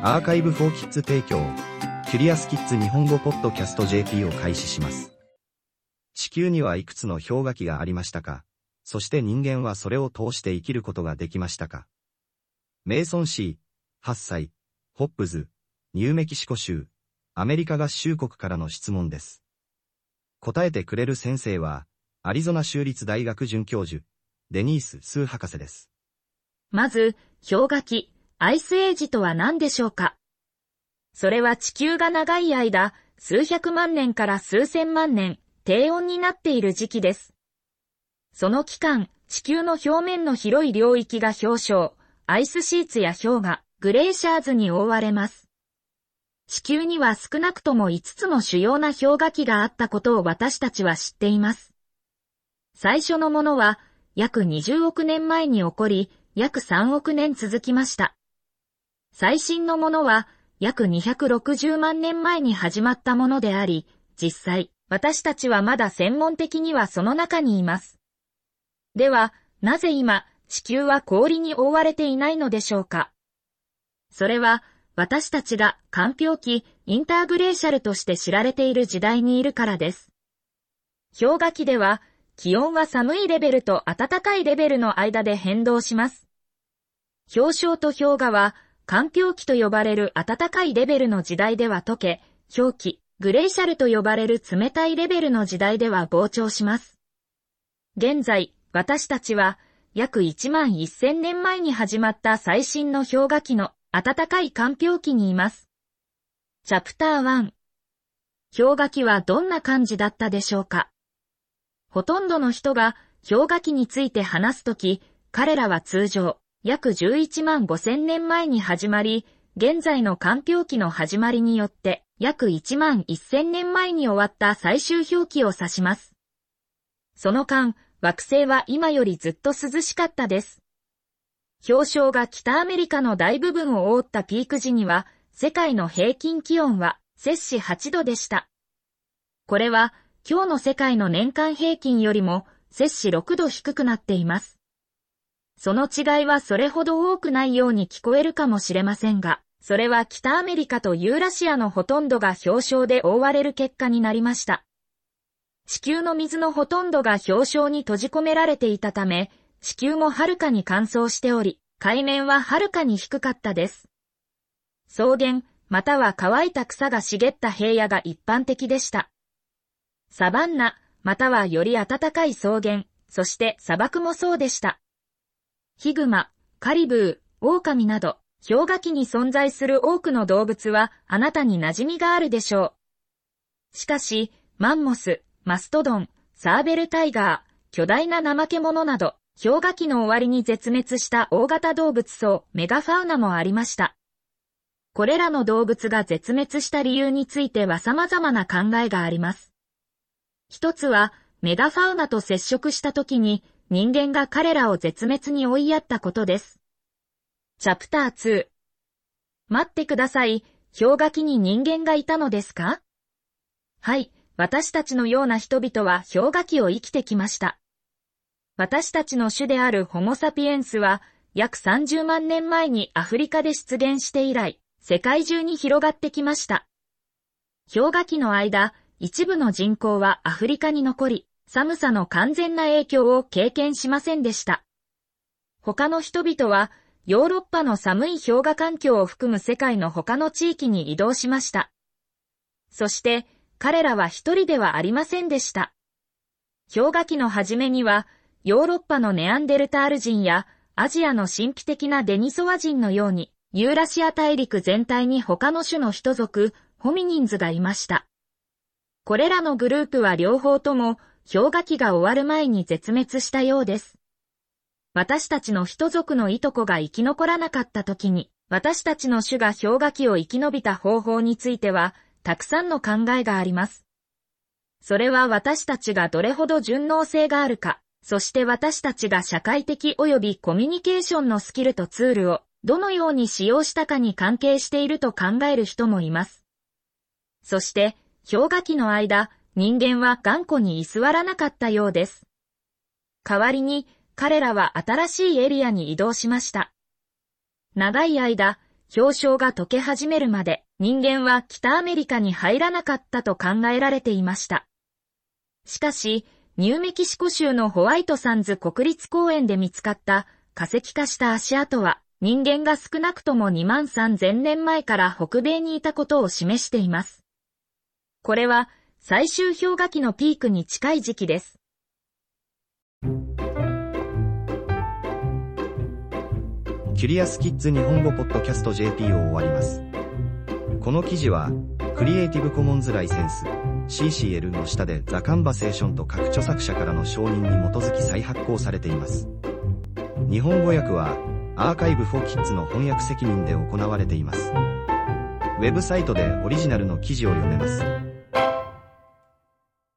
アーカイブフォーキッズ提供、キュリアスキッズ日本語ポッドキャスト JP を開始します。地球にはいくつの氷河期がありましたか？そして人間はそれを通して生きることができましたか？メイソンシー、8歳、ホップズ、ニューメキシコ州、アメリカ合衆国からの質問です。答えてくれる先生は、アリゾナ州立大学准教授、デニース・スー博士です。まず、氷河期、アイスエイジとは何でしょうか？それは地球が長い間、数百万年から数千万年、低温になっている時期です。その期間、地球の表面の広い領域が氷晶、アイスシーツや氷河、グレーシャーズに覆われます。地球には少なくとも5つの主要な氷河期があったことを私たちは知っています。最初のものは、約20億年前に起こり、約3億年続きました。最新のものは、約260万年前に始まったものであり、実際、私たちはまだ専門的にはその中にいます。では、なぜ今、地球は氷に覆われていないのでしょうか？それは、私たちが環境期、インターグレーシャルとして知られている時代にいるからです。氷河期では、気温は寒いレベルと暖かいレベルの間で変動します。氷晶と氷河は、環境期と呼ばれる暖かいレベルの時代では溶け、氷期、グレーシャルと呼ばれる冷たいレベルの時代では膨張します。現在、私たちは、約1万1000年前に始まった最新の氷河期の暖かい環境期にいます。チャプター1氷河期はどんな感じだったでしょうか？ほとんどの人が氷河期について話すとき、彼らは通常、約11万5000年前に始まり、現在の環境期の始まりによって、約1万1000年前に終わった最終氷期を指します。その間、惑星は今よりずっと涼しかったです。氷晶が北アメリカの大部分を覆ったピーク時には、世界の平均気温は、摂氏8度でした。これは、今日の世界の年間平均よりも、摂氏6度低くなっています。その違いはそれほど多くないように聞こえるかもしれませんが、それは北アメリカとユーラシアのほとんどが氷晶で覆われる結果になりました。地球の水のほとんどが氷晶に閉じ込められていたため、地球もはるかに乾燥しており、海面ははるかに低かったです。草原、または乾いた草が茂った平野が一般的でした。サバンナ、またはより暖かい草原、そして砂漠もそうでした。ヒグマ、カリブー、オオカミなど、氷河期に存在する多くの動物はあなたに馴染みがあるでしょう。しかし、マンモス、マストドン、サーベルタイガー、巨大な怠け者など、氷河期の終わりに絶滅した大型動物層、メガファウナもありました。これらの動物が絶滅した理由については様々な考えがあります。一つは、メガファウナと接触した時に、人間が彼らを絶滅に追いやったことです。チャプター2待ってください。氷河期に人間がいたのですか？はい、私たちのような人々は氷河期を生きてきました。私たちの種であるホモサピエンスは、約30万年前にアフリカで出現して以来、世界中に広がってきました。氷河期の間、一部の人口はアフリカに残り、寒さの完全な影響を経験しませんでした。他の人々は、ヨーロッパの寒い氷河環境を含む世界の他の地域に移動しました。そして、彼らは一人ではありませんでした。氷河期の初めには、ヨーロッパのネアンデルタール人や、アジアの神秘的なデニソワ人のように、ユーラシア大陸全体に他の種の人族、ホミニンズがいました。これらのグループは両方とも、氷河期が終わる前に絶滅したようです。私たちの人族のいとこが生き残らなかった時に、私たちの種が氷河期を生き延びた方法については、たくさんの考えがあります。それは私たちがどれほど順応性があるか、そして私たちが社会的及びコミュニケーションのスキルとツールをどのように使用したかに関係していると考える人もいます。そして、氷河期の間、人間は頑固に居座らなかったようです。代わりに、彼らは新しいエリアに移動しました。長い間、氷床が溶け始めるまで人間は北アメリカに入らなかったと考えられていました。しかし、ニューメキシコ州のホワイトサンズ国立公園で見つかった化石化した足跡は人間が少なくとも2万3000年前から北米にいたことを示しています。これは最終氷河期のピークに近い時期です。キュリアスキッズ日本語ポッドキャスト JP を終わります。この記事は、クリエイティブコモンズライセンス CCL の下でザ・カンバセーションと各著作者からの承認に基づき再発行されています。日本語訳は、アーカイブ・フォー・キッズの翻訳責任で行われています。ウェブサイトでオリジナルの記事を読めます。